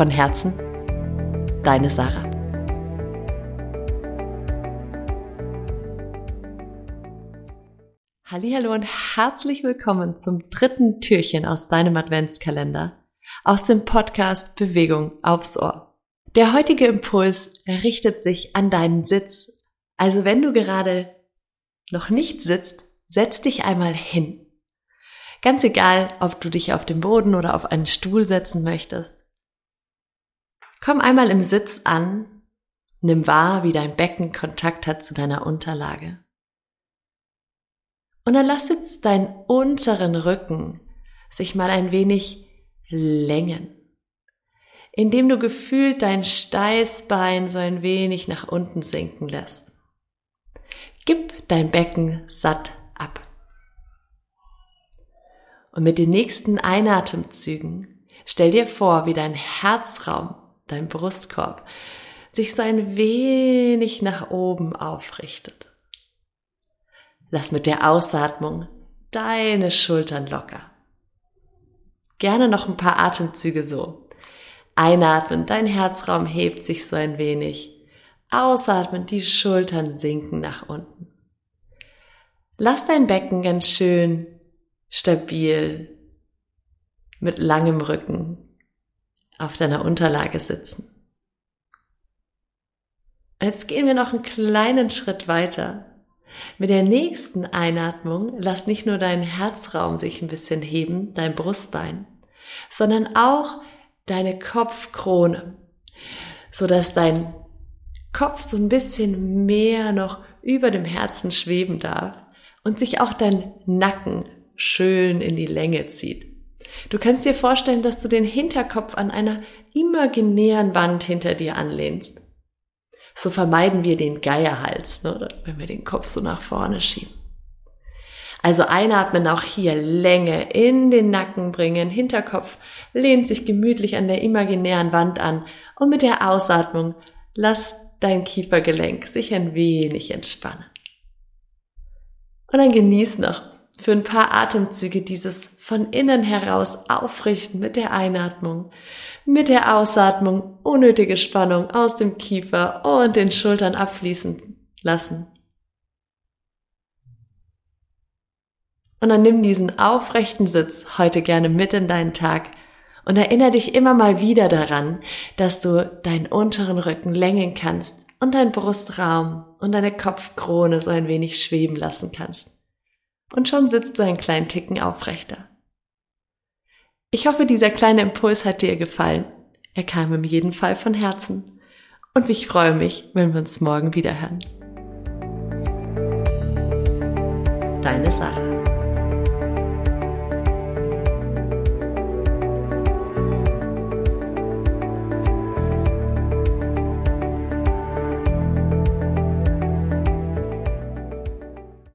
Von Herzen, deine Sarah. Hallo und herzlich willkommen zum dritten Türchen aus deinem Adventskalender aus dem Podcast Bewegung aufs Ohr. Der heutige Impuls richtet sich an deinen Sitz. Also wenn du gerade noch nicht sitzt, setz dich einmal hin. Ganz egal, ob du dich auf den Boden oder auf einen Stuhl setzen möchtest. Komm einmal im Sitz an, nimm wahr, wie dein Becken Kontakt hat zu deiner Unterlage. Und dann lass jetzt deinen unteren Rücken sich mal ein wenig längen, indem du gefühlt dein Steißbein so ein wenig nach unten sinken lässt. Gib dein Becken satt ab. Und mit den nächsten Einatemzügen stell dir vor, wie dein Herzraum dein Brustkorb, sich so ein wenig nach oben aufrichtet. Lass mit der Ausatmung deine Schultern locker. Gerne noch ein paar Atemzüge so. Einatmen, dein Herzraum hebt sich so ein wenig. Ausatmen, die Schultern sinken nach unten. Lass dein Becken ganz schön stabil mit langem Rücken auf deiner Unterlage sitzen. Jetzt gehen wir noch einen kleinen Schritt weiter. Mit der nächsten Einatmung lass nicht nur deinen Herzraum sich ein bisschen heben, dein Brustbein, sondern auch deine Kopfkrone, so dass dein Kopf so ein bisschen mehr noch über dem Herzen schweben darf und sich auch dein Nacken schön in die Länge zieht. Du kannst dir vorstellen, dass du den Hinterkopf an einer imaginären Wand hinter dir anlehnst. So vermeiden wir den Geierhals, ne, wenn wir den Kopf so nach vorne schieben. Also einatmen auch hier Länge in den Nacken bringen, Hinterkopf lehnt sich gemütlich an der imaginären Wand an und mit der Ausatmung lass dein Kiefergelenk sich ein wenig entspannen. Und dann genieß noch für ein paar Atemzüge dieses von innen heraus aufrichten mit der Einatmung, mit der Ausatmung unnötige Spannung aus dem Kiefer und den Schultern abfließen lassen. Und dann nimm diesen aufrechten Sitz heute gerne mit in deinen Tag und erinnere dich immer mal wieder daran, dass du deinen unteren Rücken längen kannst und deinen Brustraum und deine Kopfkrone so ein wenig schweben lassen kannst und schon sitzt du einen kleinen Ticken aufrechter. Ich hoffe, dieser kleine Impuls hat dir gefallen. Er kam im jeden Fall von Herzen. Und ich freue mich, wenn wir uns morgen wieder hören. Deine Sarah.